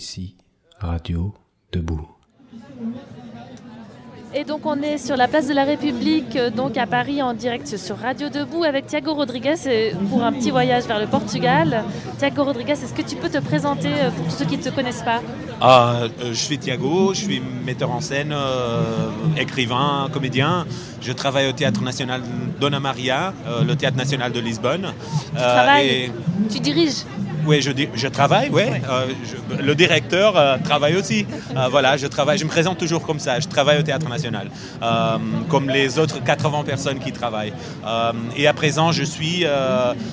Ici, Radio Debout. Et donc on est sur la place de la République, euh, donc à Paris en direct sur Radio Debout avec Thiago Rodriguez euh, pour un petit voyage vers le Portugal. Thiago Rodriguez, est-ce que tu peux te présenter euh, pour tous ceux qui ne te connaissent pas? Ah, Je suis Thiago, je suis metteur en scène, écrivain, comédien. Je travaille au Théâtre National Dona Maria, le Théâtre National de Lisbonne. Tu travailles? Tu diriges? Oui, je, je travaille, oui. Euh, le directeur euh, travaille aussi. Euh, voilà, je travaille, je me présente toujours comme ça. Je travaille au Théâtre National, comme les autres 80 personnes qui travaillent. et à présent, je suis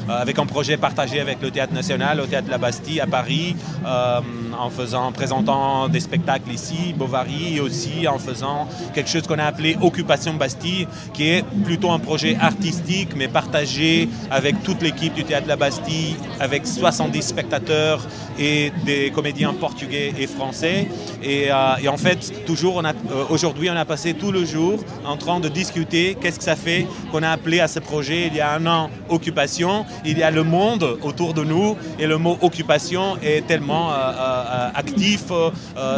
avec un projet partagé avec le Théâtre National, au Théâtre La Bastille à Paris, en faisant, présentant des spectacles ici, Bovary, et aussi en faisant quelque chose qu'on a appelé Occupation Bastille, qui est plutôt un projet artistique, mais partagé avec toute l'équipe du Théâtre La Bastille, avec 70 spectateurs et des comédiens portugais et français. Et, euh, en fait, toujours, euh, aujourd'hui, on a passé tout le jour en train de discuter qu'est-ce que ça fait qu'on a appelé à ce projet il y a un an occupation. Il y a le monde autour de nous et le mot occupation est tellement euh, actif,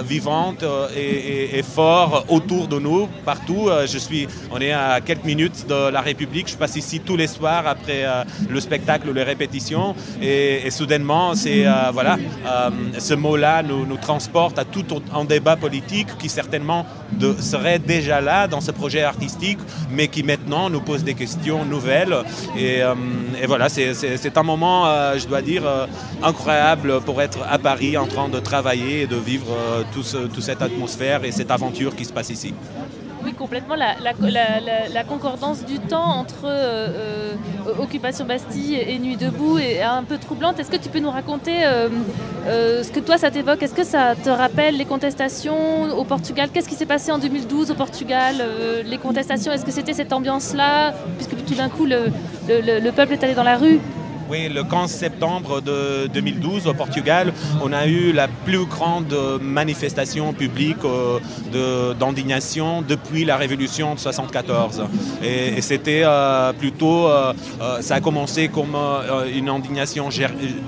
vivante et, fort autour de nous, partout. je suis, on est à quelques minutes de la République. Je passe ici tous les soirs après le spectacle ou les répétitions et, et soudainement c'est euh, euh, ce mot-là nous, nous, transporte à tout un débat politique qui certainement serait déjà là dans ce projet artistique, mais qui maintenant nous pose des questions nouvelles. Et, euh, voilà, c'est un moment, je dois dire, incroyable pour être à Paris en train de travailler et de vivre toute cette atmosphère et cette aventure qui se passe ici. Oui, complètement. La, concordance du temps entre euh, euh, Occupation Bastille et Nuit debout est un peu troublante. Est-ce que tu peux nous raconter euh, ce que toi ça t'évoque? Est-ce que ça te rappelle les contestations au Portugal? Qu'est-ce qui s'est passé en 2012 au Portugal Les contestations, est-ce que c'était cette ambiance-là Puisque tout d'un coup, le peuple est allé dans la rue? Oui, le 15 septembre de 2012 au Portugal, on a eu la plus grande manifestation publique euh, d'indignation depuis la révolution de 74. Et, c'était euh, plutôt, euh, ça a commencé comme une indignation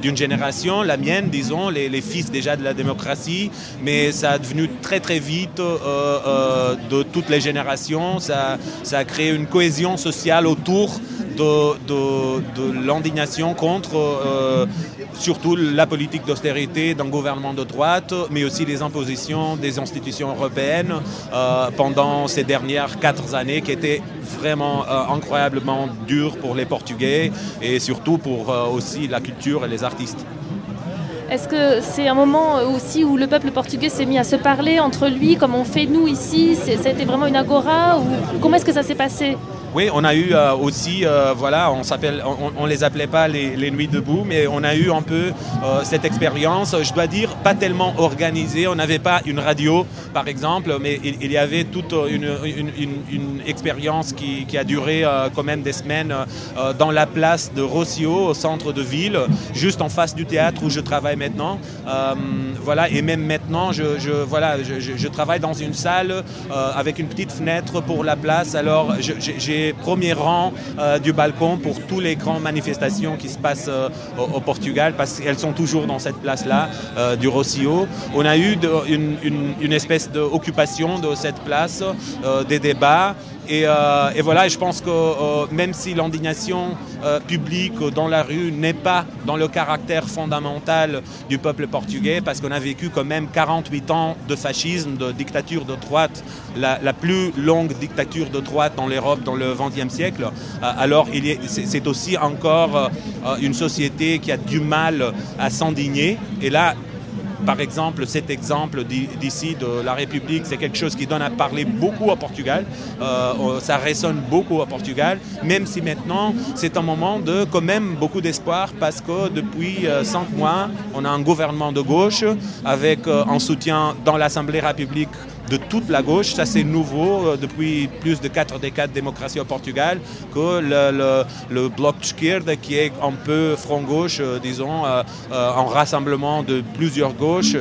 d'une génération, la mienne, disons, les, fils déjà de la démocratie, mais ça a devenu très très vite de toutes les générations. Ça a créé une cohésion sociale autour de, l'indignation contre euh, surtout la politique d'austérité d'un gouvernement de droite, mais aussi les impositions des institutions européennes euh, pendant ces dernières quatre années qui étaient vraiment euh, incroyablement dures pour les Portugais et surtout pour aussi la culture et les artistes. Est-ce que c'est un moment aussi où le peuple portugais s'est mis à se parler entre lui, comme on fait nous ici? C'était vraiment une agora ou comment est-ce que ça s'est passé? Oui, on a eu euh, aussi, euh, voilà, on s'appelle, on, les appelait pas les, nuits debout, mais on a eu un peu euh, cette expérience. Je dois dire, pas tellement organisée. On n'avait pas une radio, par exemple, mais il, y avait toute une, une, expérience qui, a duré quand même des semaines dans la place de Rossio, au centre de ville, juste en face du théâtre où je travaille maintenant. Voilà, et même maintenant, je, voilà, je, travaille dans une salle avec une petite fenêtre pour la place. Alors, j'ai premier rang euh, du balcon pour toutes les grandes manifestations qui se passent euh, au, Portugal, parce qu'elles sont toujours dans cette place-là, euh, du Rossio. On a eu une, une, espèce d'occupation de cette place, des débats. Euh, et, voilà, je pense que euh, même si l'indignation euh, publique dans la rue n'est pas dans le caractère fondamental du peuple portugais, parce a vécu quand même 48 ans de fascisme, de dictature de droite, la, plus longue dictature de droite dans l'Europe dans le XXe siècle, alors c'est aussi encore une société qui a du mal à s'indigner. Et là, par exemple, cet exemple d'ici de la République, c'est quelque chose qui donne à parler beaucoup au Portugal. Euh, ça résonne beaucoup au Portugal, même si maintenant c'est un moment de quand même beaucoup d'espoir parce que depuis euh, cinq mois, on a un gouvernement de gauche avec euh, un soutien dans l'Assemblée République de toute la gauche. Ça, c'est nouveau depuis plus de quatre décades de démocratie au Portugal que le, bloc qui est un peu front-gauche, disons, en rassemblement de plusieurs gauches,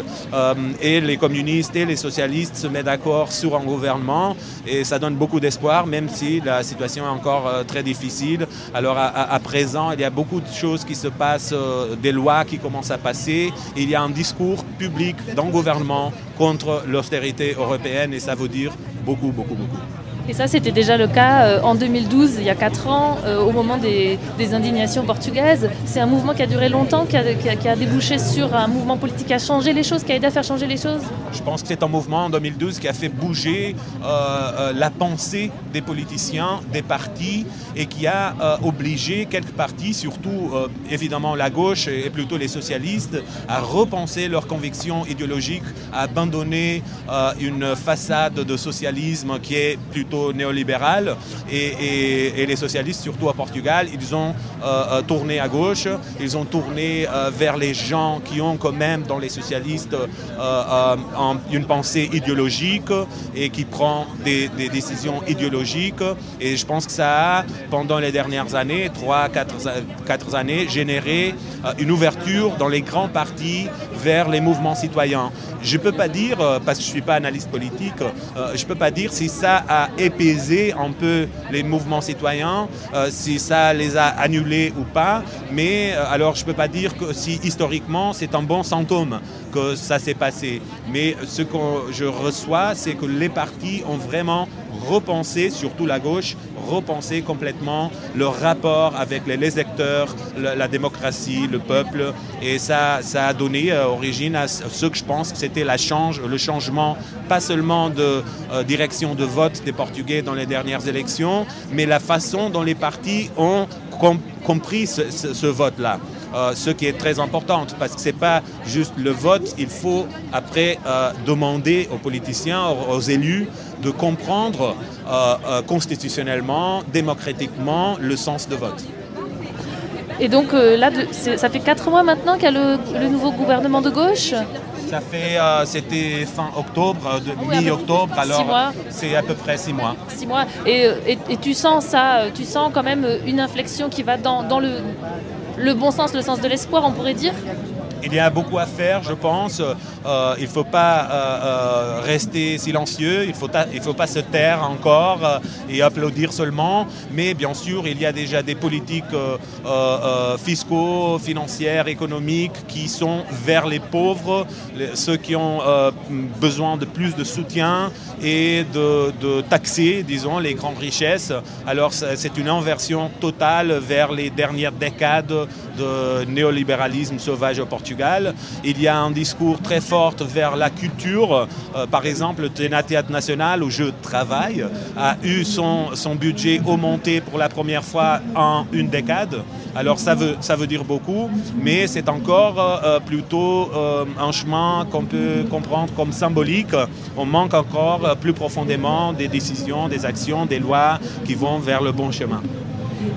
et les communistes et les socialistes se mettent d'accord sur un gouvernement. Et ça donne beaucoup d'espoir, même si la situation est encore très difficile. Alors, à, présent, il y a beaucoup de choses qui se passent, des lois qui commencent à passer. Il y a un discours public dans le gouvernement contre l'austérité européenne et ça veut dire beaucoup, beaucoup, beaucoup. Et ça, c'était déjà le cas euh, en 2012, il y a 4 ans, euh, au moment des, indignations portugaises. C'est un mouvement qui a duré longtemps, qui a, débouché sur un mouvement politique qui a changé les choses, qui a aidé à faire changer les choses Je pense que c'est un mouvement en 2012 qui a fait bouger euh, la pensée des politiciens, des partis, et qui a obligé quelques partis, surtout évidemment la gauche et plutôt les socialistes, à repenser leurs convictions idéologiques, à abandonner une façade de socialisme qui est plutôt néolibéral et, les socialistes, surtout à Portugal, ils ont euh, euh, tourné à gauche, ils ont tourné euh, vers les gens qui ont quand même dans les socialistes une pensée idéologique et qui prend des, décisions idéologiques. Et je pense que ça a, pendant les dernières années, trois, quatre, quatre années, généré une ouverture dans les grands partis vers les mouvements citoyens. Je ne peux pas dire, parce que je ne suis pas analyste politique, je ne peux pas dire si ça a épaiser un peu les mouvements citoyens, euh, si ça les a annulés ou pas. Mais euh, alors je ne peux pas dire que si historiquement c'est un bon symptôme que ça s'est passé. Mais ce que je reçois, c'est que les partis ont vraiment repensé, surtout la gauche, repensé complètement leur rapport avec les électeurs, la, démocratie, le peuple. Et ça, ça a donné euh, origine à ce que je pense que c'était la change, le changement, pas seulement de euh, direction de vote des Portugais dans les dernières élections, mais la façon dont les partis ont compris ce vote-là. Euh, ce qui est très important, parce que ce n'est pas juste le vote, il faut après euh, demander aux politiciens, aux, élus, de comprendre euh, constitutionnellement, démocratiquement, le sens de vote. Et donc là, ça fait quatre mois maintenant qu'il y a le, nouveau gouvernement de gauche? Ça fait, c'était fin octobre, mi-octobre, alors c'est à peu près six mois. Six mois. Et, et, tu sens ça, tu sens quand même une inflexion qui va dans, dans le, le bon sens, le sens de l'espoir, on pourrait dire il y a beaucoup à faire, je pense. Euh, il ne faut pas euh, euh, rester silencieux, il ne faut, pas se taire encore et applaudir seulement. Mais bien sûr, il y a déjà des politiques fiscaux, financières, économiques qui sont vers les pauvres, ceux qui ont besoin de plus de soutien et de, de taxer, disons, les grandes richesses. Alors c'est une inversion totale vers les dernières décades de néolibéralisme sauvage au Il y a un discours très fort vers la culture. Euh, par exemple, le Théâtre National, où je travaille, a eu son, son budget augmenté pour la première fois en une décade. Alors ça veut, ça veut dire beaucoup, mais c'est encore euh, euh, plutôt un chemin qu'on peut comprendre comme symbolique. On manque encore plus profondément des décisions, des actions, des lois qui vont vers le bon chemin.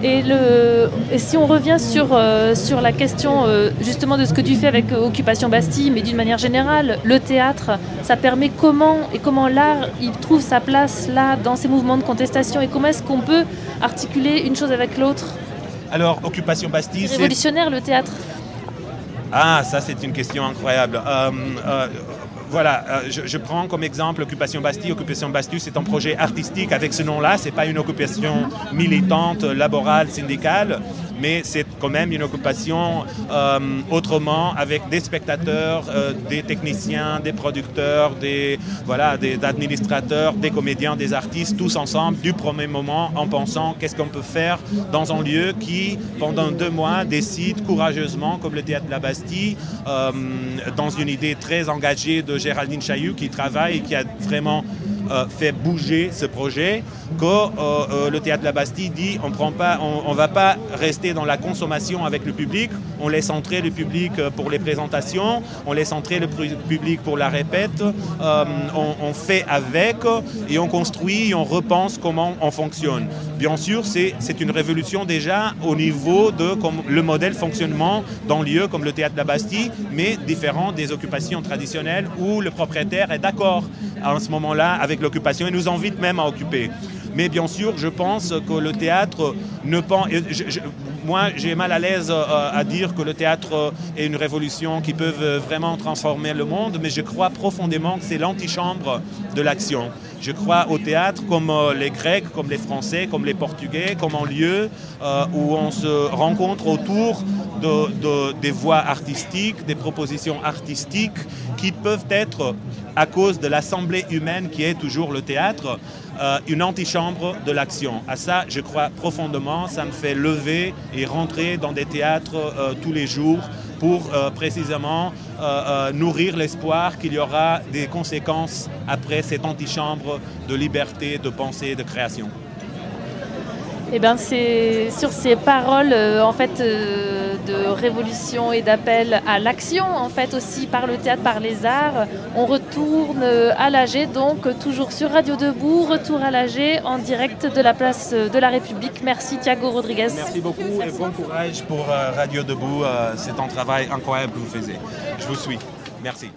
Et, le, si on revient sur, euh, sur la question euh, justement de ce que tu fais avec euh, Occupation Bastille, mais d'une manière générale, le théâtre, ça permet comment et comment l'art il trouve sa place là dans ces mouvements de contestation et comment est-ce qu'on peut articuler une chose avec l'autre? Alors Occupation Bastille, c'est révolutionnaire le théâtre? Ah, ça c'est une question incroyable voilà, euh, je, prends comme exemple Occupation Bastille. Occupation Bastille, c'est un projet artistique avec ce nom-là. Ce n'est pas une occupation militante, laborale, syndicale, mais c'est quand même une occupation euh, autrement avec des spectateurs, euh, des techniciens, des producteurs, des, voilà, des administrateurs, des comédiens, des artistes, tous ensemble du premier moment en pensant qu'est-ce qu'on peut faire dans un lieu qui, pendant deux mois, décide courageusement, comme le théâtre de la Bastille, dans une idée très engagée de Géraldine Chailloux qui travaille et qui a vraiment euh, fait bouger ce projet, que euh, euh, le théâtre de la Bastille dit on prend pas, on, va pas rester dans la consommation avec le public, on laisse entrer le public pour les présentations, on laisse entrer le public pour la répète, on, fait avec et on construit, et on repense comment on fonctionne. Bien sûr, c'est une révolution déjà au niveau de le modèle fonctionnement dans lieux comme le théâtre de la Bastille, mais différent des occupations traditionnelles où le propriétaire est d'accord en ce moment-là avec l'occupation et nous invite même à occuper. Mais bien sûr, je pense que le théâtre ne pense. moi, j'ai mal à l'aise euh, à dire que le théâtre est une révolution qui peut vraiment transformer le monde, mais je crois profondément que c'est l'antichambre de l'action. Je crois au théâtre comme euh, les Grecs, comme les Français, comme les Portugais, comme un lieu euh, où on se rencontre autour de, des voies artistiques, des propositions artistiques qui peuvent être, à cause de l'assemblée humaine qui est toujours le théâtre, euh, une antichambre de l'action. À ça, je crois profondément. Ça me fait lever et rentrer dans des théâtres tous les jours pour précisément nourrir l'espoir qu'il y aura des conséquences après cette antichambre de liberté, de pensée, de création. Eh ben, c'est sur ces paroles euh, en fait euh, de révolution et d'appel à l'action en fait aussi par le théâtre, par les arts. On retourne euh, à l'AG donc toujours sur Radio Debout, retour à l'AG en direct de la place de la République. Merci Thiago Rodriguez. Merci beaucoup et bon courage pour Radio Debout. C'est un travail incroyable que vous faites. Je vous suis. Merci.